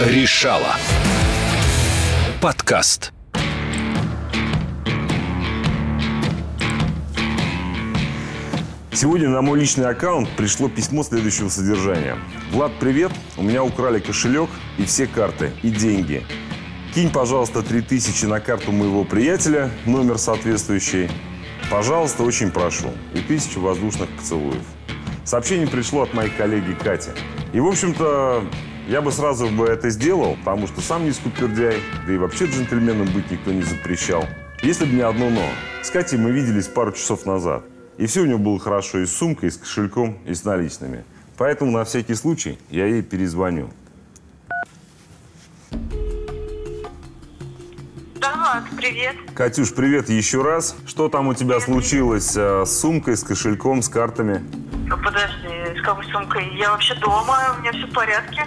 Решала. Подкаст. Сегодня на мой личный аккаунт пришло письмо следующего содержания. Влад, привет. У меня украли кошелек и все карты, и деньги. Кинь, пожалуйста, 3000 на карту моего приятеля, номер соответствующий. Пожалуйста, очень прошу. И тысячу воздушных поцелуев. Сообщение пришло от моей коллеги Кати. И, в общем-то, я бы сразу бы это сделал, потому что сам не скупердяй, да и вообще джентльменом быть никто не запрещал. Если бы не одно «но». С Катей мы виделись пару часов назад. И все у него было хорошо и с сумкой, и с кошельком, и с наличными. Поэтому на всякий случай я ей перезвоню. Да, привет. Катюш, привет еще раз. Что там у тебя случилось э, с сумкой, с кошельком, с картами? Ну, Подожди, какой сумкой? Я вообще дома, у меня все в порядке.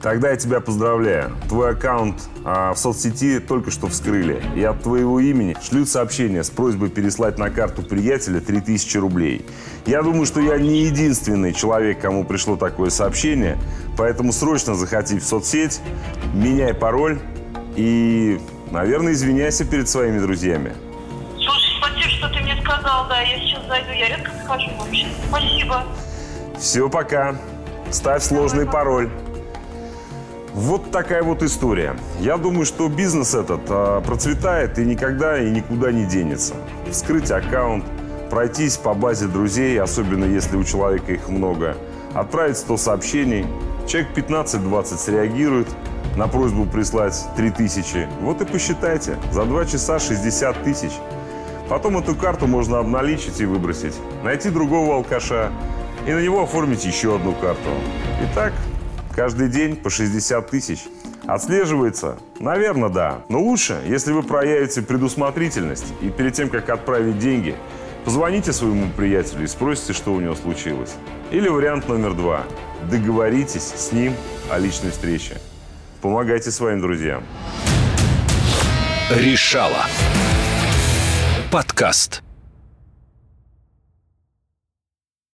Тогда я тебя поздравляю. Твой аккаунт а, в соцсети только что вскрыли. И от твоего имени шлют сообщение с просьбой переслать на карту приятеля 3000 рублей. Я думаю, что я не единственный человек, кому пришло такое сообщение. Поэтому срочно заходи в соцсеть, меняй пароль и, наверное, извиняйся перед своими друзьями. Слушай, спасибо, что ты мне сказал, да, я сейчас зайду, я редко захожу вообще. Спасибо. Все, пока. Ставь сложный пароль. Вот такая вот история. Я думаю, что бизнес этот а, процветает и никогда и никуда не денется. Вскрыть аккаунт, пройтись по базе друзей, особенно если у человека их много, отправить 100 сообщений, человек 15-20 среагирует на просьбу прислать 3000. Вот и посчитайте, за 2 часа 60 тысяч. Потом эту карту можно обналичить и выбросить, найти другого алкаша и на него оформить еще одну карту. Итак, Каждый день по 60 тысяч. Отслеживается? Наверное, да. Но лучше, если вы проявите предусмотрительность и перед тем, как отправить деньги, позвоните своему приятелю и спросите, что у него случилось. Или вариант номер два. Договоритесь с ним о личной встрече. Помогайте своим друзьям. Решала. Подкаст.